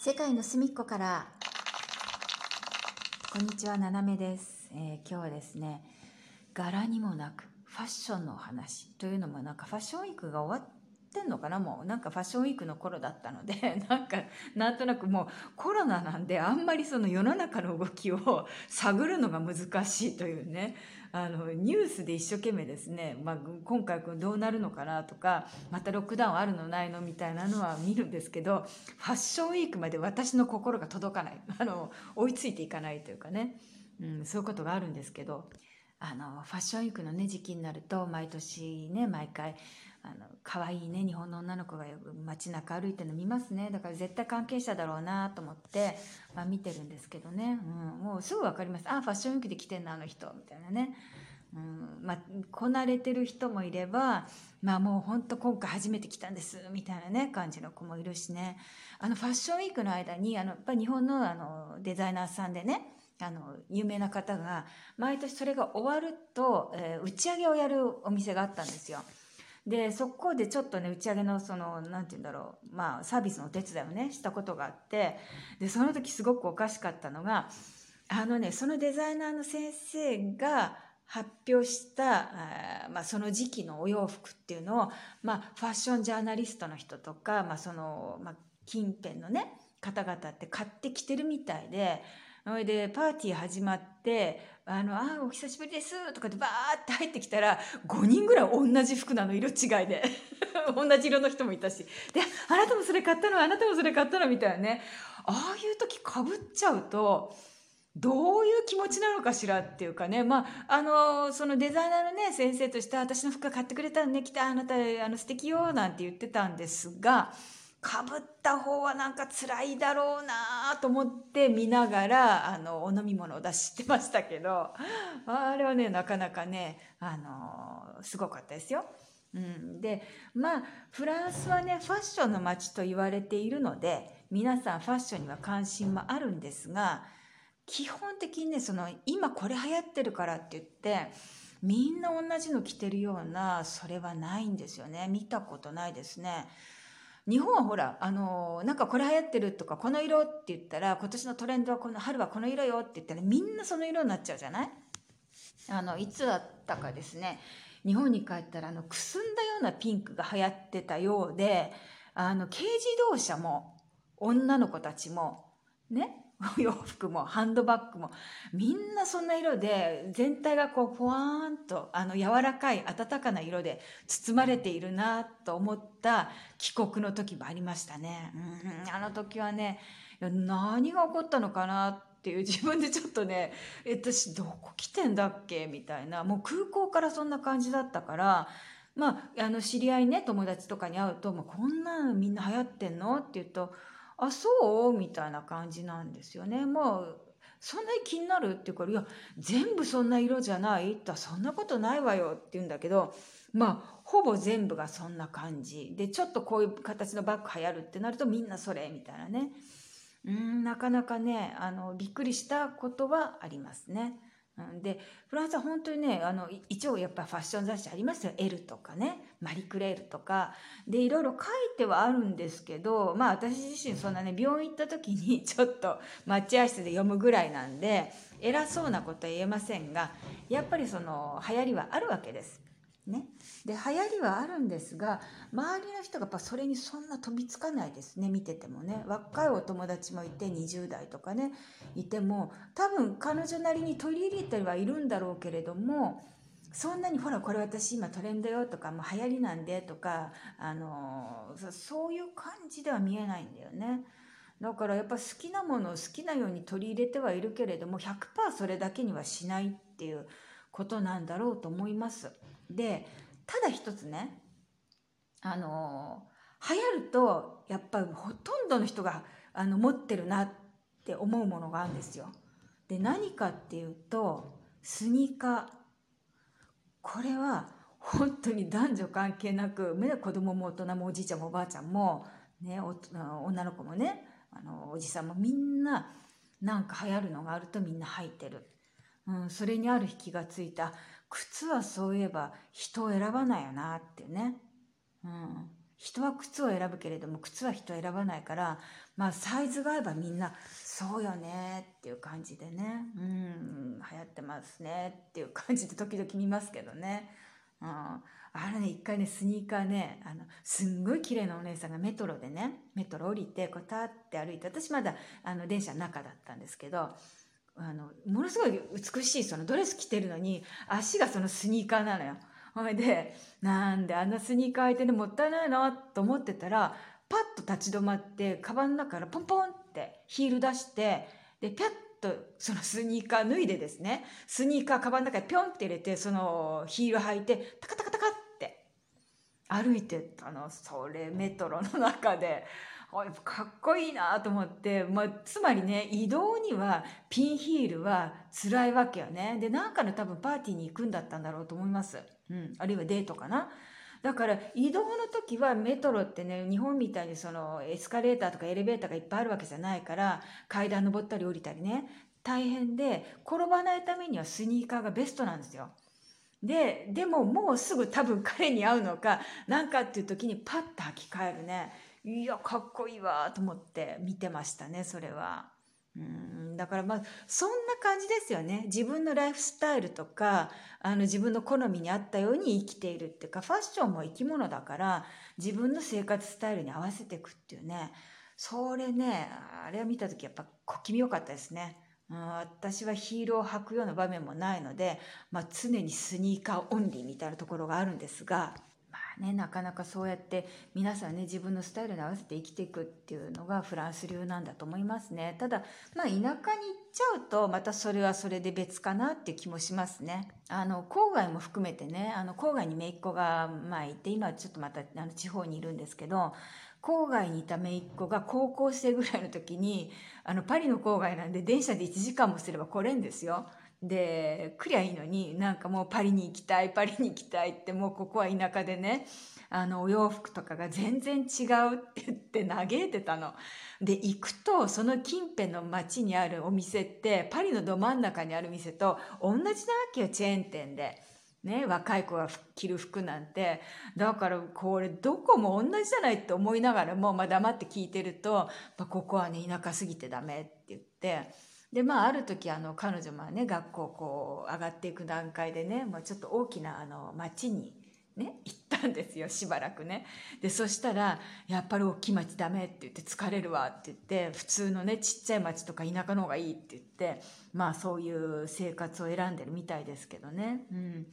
世界の隅っこから。こんにちはななめです、えー今日はですね柄にもなくファッションの話。というのもなんかファッションウィークが終わってんのかな？もうなんかファッションウィークの頃だったので なんかなんとなくもうコロナなんであんまりその世の中の動きを 探るのが難しいというね。あのニュースで一生懸命ですね、まあ、今回どうなるのかなとかまたロックダウンあるのないのみたいなのは見るんですけどファッションウィークまで私の心が届かない。あの追いついていかないというかね、うん、そういうことがあるんですけど。あのファッションウィークの、ね、時期になると毎年ね毎回あの可愛いね日本の女の子が街中歩いてるの見ますね。だから絶対関係者だろうなと思って、まあ、見てるんですけどね、うん、もうすぐ分かります。あファッションウィークで来てんなあの人。みたいなね。うん。まあ、こなれてる人もいれば、まあ、もう本当今回初めて来たんです。みたいなね感じの子もいるしね。あのファッションウィークの間にあのやっぱ日本のあのデザイナーさんでねあの有名な方が毎年それが終わると、えー打ち上げをやるお店があったんですよ。でそこでちょっとね打ち上げのそのなんて言うんだろうまあサービスのお手伝いをねしたことがあってでその時すごくおかしかったのがあのねそのデザイナーの先生が発表した、あまあ、その時期のお洋服っていうのを、まあ、ファッションジャーナリストの人とか、まあそのまあ、近辺のね方々って買ってきてるみたいでそれでパーティー始まって「あのあお久しぶりです」とかでバーって入ってきたら5人ぐらい同じ服なの色違いで。同じ色の人もいたし。で「あなたもそれ買ったの？あなたもそれ買ったの」みたいなね。ああいう時かぶっちゃうと。どういう気持ちなのかしらっていうかね、まあ、あの、そのデザイナーのね、先生として、私の服買ってくれたのね、来た、あなた、あの、素敵よ、なんて言ってたんですが、かぶった方はなんか辛いだろうなと思って見ながら、あの、お飲み物を出してましたけど、あれはね、なかなかね、あの、すごかったですよ。うん、でまあフランスはねファッションの街と言われているので皆さんファッションには関心もあるんですが基本的にねその今これ流行ってるからって言ってみんな同じの着てるようなそれはないんですよね見たことないですね。日本はほらあのなんかこれ流行ってるとかこの色って言ったら今年のトレンドはこの春はこの色よって言ったらみんなその色になっちゃうじゃない？あのいつだったかですね。日本に帰ったらあのくすんだようなピンクが流行ってたようであの軽自動車も女の子たちもね 洋服もハンドバッグもみんなそんな色で全体がこうポワーンとあの柔らかい温かな色で包まれているなと思った帰国の時もありましたね。あの時はね何が起こったのかなっていう自分でちょっとね私どこ来てんだっけ？みたいなもう空港からそんな感じだったからまああの知り合いね友達とかに会うと「もうこんなのみんな流行ってんの?」って言うと「あそう?」みたいな感じなんですよね。もうそんなに気になるっていうから「いや全部そんな色じゃない?」って言ったら「そんなことないわよ」って言うんだけどまあほぼ全部がそんな感じでちょっとこういう形のバッグ流行るってなるとみんなそれみたいなねうんなかなかねあのびっくりしたことはありますね。でフランスは本当にねあの一応やっぱファッション雑誌ありますよ「エル」とかね「マリクレール」とか。でいろいろ書いてはあるんですけどまあ私自身そんなね病院行った時に ちょっと待合室で読むぐらいなんで偉そうなことは言えませんがやっぱりその流行りはあるわけです。ね、で流行りはあるんですが周りの人がやっぱそれにそんな飛びつかないですね見ててもね若いお友達もいて20代とかねいても多分彼女なりに取り入れてはいるんだろうけれどもそんなにほらこれ私今トレンドよとかもう流行りなんでとかあのそそういう感じでは見えないんだよね。だからやっぱ好きなものを好きなように取り入れてはいるけれども100%それだけにはしないっていうことなんだろうと思います。でただ一つねあの流行るとやっぱりほとんどの人があの持ってるなって思うものがあるんですよ。で何かっていうとスニーカーこれは本当に男女関係なく子供も大人もおじいちゃんもおばあちゃんも、ね、お女の子もねあのおじさんもみんななんか流行るのがあるとみんな履いてる。うん、それにある日気がついた靴はそういえば人を選ばないよなっていうね、うん、人は靴を選ぶけれども靴は人は選ばないからまあサイズが合えばみんなそうよねっていう感じでね。うん。流行ってますねっていう感じで時々見ますけどね。うん、あれね一回ねスニーカーねあのすんごい綺麗なお姉さんがメトロでねメトロ降りてこう立って歩いて私まだあの電車の中だったんですけどあのものすごい美しいそのドレス着てるのに足がそのスニーカーなのよ。ほいでなんであんなスニーカー履いてねもったいないなと思ってたらパッと立ち止まってカバンの中からポンポンってヒール出してでピャッとそのスニーカー脱いでですねスニーカーカバンの中にピョンって入れてそのヒール履いてタカタカタカって歩いてったのそれメトロの中で。かっこいいなと思って、まあ、つまりね移動にはピンヒールは辛いわけよね。で何かの多分パーティーに行くんだったんだろうと思います、うん、あるいはデートかな。だから移動の時はメトロってね日本みたいにそのエスカレーターとかエレベーターがいっぱいあるわけじゃないから階段登ったり降りたりね。大変で転ばないためにはスニーカーがベストなんですよ。ででももうすぐ多分彼に会うのか何かっていう時にパッと履き替えるね。いやかっこいいわと思って見てましたねそれは。うんだからまあそんな感じですよね自分のライフスタイルとかあの自分の好みに合ったように生きているっていうかファッションも生き物だから自分の生活スタイルに合わせていくっていうねそれねあれを見た時やっぱ小気味良かったですね。私はヒールを履くような場面もないので、まあ、常にスニーカーオンリーみたいなところがあるんですがね、なかなかそうやって皆さんね自分のスタイルに合わせて生きていくっていうのがフランス流なんだと思いますね。ただまあ田舎に行っちゃうとまたそれはそれで別かなっていう気もしますね。あの郊外も含めてねあの郊外に姪っ子がまあいて今ちょっとまたあの地方にいるんですけど郊外にいた姪っ子が高校生ぐらいの時にあのパリの郊外なんで電車で1時間もすれば来れんですよ。で来りゃいいのになんかもうパリに行きたいパリに行きたいってもうここは田舎でねあのお洋服とかが全然違うって言って嘆いてたの。で行くとその近辺の町にあるお店ってパリのど真ん中にある店と同じなわけよチェーン店で。ね、若い子が着る服なんてだからこれどこも同じじゃないって思いながらも、まあ、黙って聞いてると、ここはね田舎すぎてダメって言ってでまあある時あの彼女もね学校こう上がっていく段階でね、まあ、ちょっと大きなあの町にね行ったんですよしばらくね。でそしたら「やっぱり大きい町ダメ」って言って「疲れるわ」って言って普通のねちっちゃい町とか田舎の方がいいって言ってまあそういう生活を選んでるみたいですけどね。うん。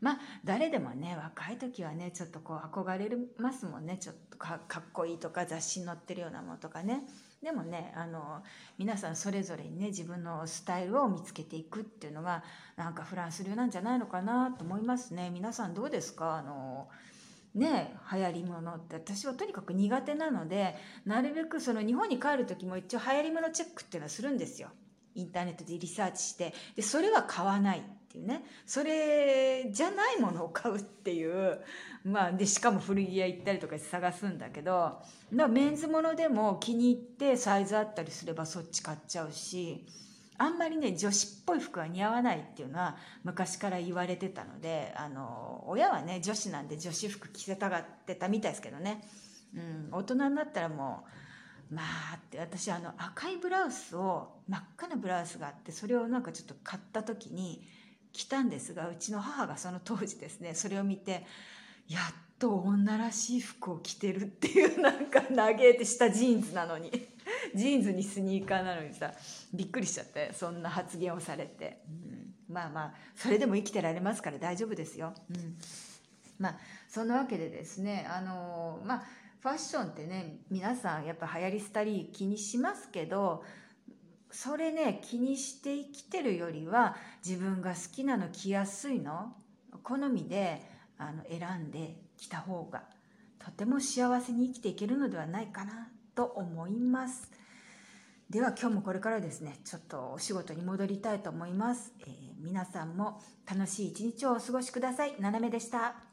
まあ誰でもね若い時はねちょっとこう憧れますもんね。ちょっとかっこいいとか雑誌に載ってるようなものとかね。でもねあの皆さんそれぞれにね自分のスタイルを見つけていくっていうのがなんかフランス流なんじゃないのかなと思いますね。皆さんどうですか？あのね流行りものって。私はとにかく苦手なのでなるべくその日本に帰る時も一応流行りものチェックっていうのはするんですよ。インターネットでリサーチしてでそれは買わないっていうね。それじゃないものを買うっていうまあでしかも古着屋行ったりとか探すんだけどメンズものでも気に入ってサイズあったりすればそっち買っちゃうしあんまりね女子っぽい服は似合わないっていうのは昔から言われてたのであの親はね女子なんで女子服着せたがってたみたいですけどね、うん、大人になったらもうまあって私あの赤いブラウスを真っ赤なブラウスがあってそれをなんかちょっと買った時に着たんですがうちの母がその当時ですね それを見てやっと女らしい服を着てるっていうなんか嘆いてしたジーンズなのに ジーンズにスニーカーなのにさびっくりしちゃってそんな発言をされて、うん、まあまあそれでも生きてられますから大丈夫ですよ。うん、まあそんなわけでですねあのまあファッションってね皆さんやっぱ流行り廃り気にしますけどそれね気にして生きてるよりは自分が好きなの着やすいの好みであの選んで着た方がとても幸せに生きていけるのではないかなと思います。では今日もこれからですねちょっとお仕事に戻りたいと思います、えー、皆さんも楽しい一日をお過ごしください。斜めでした。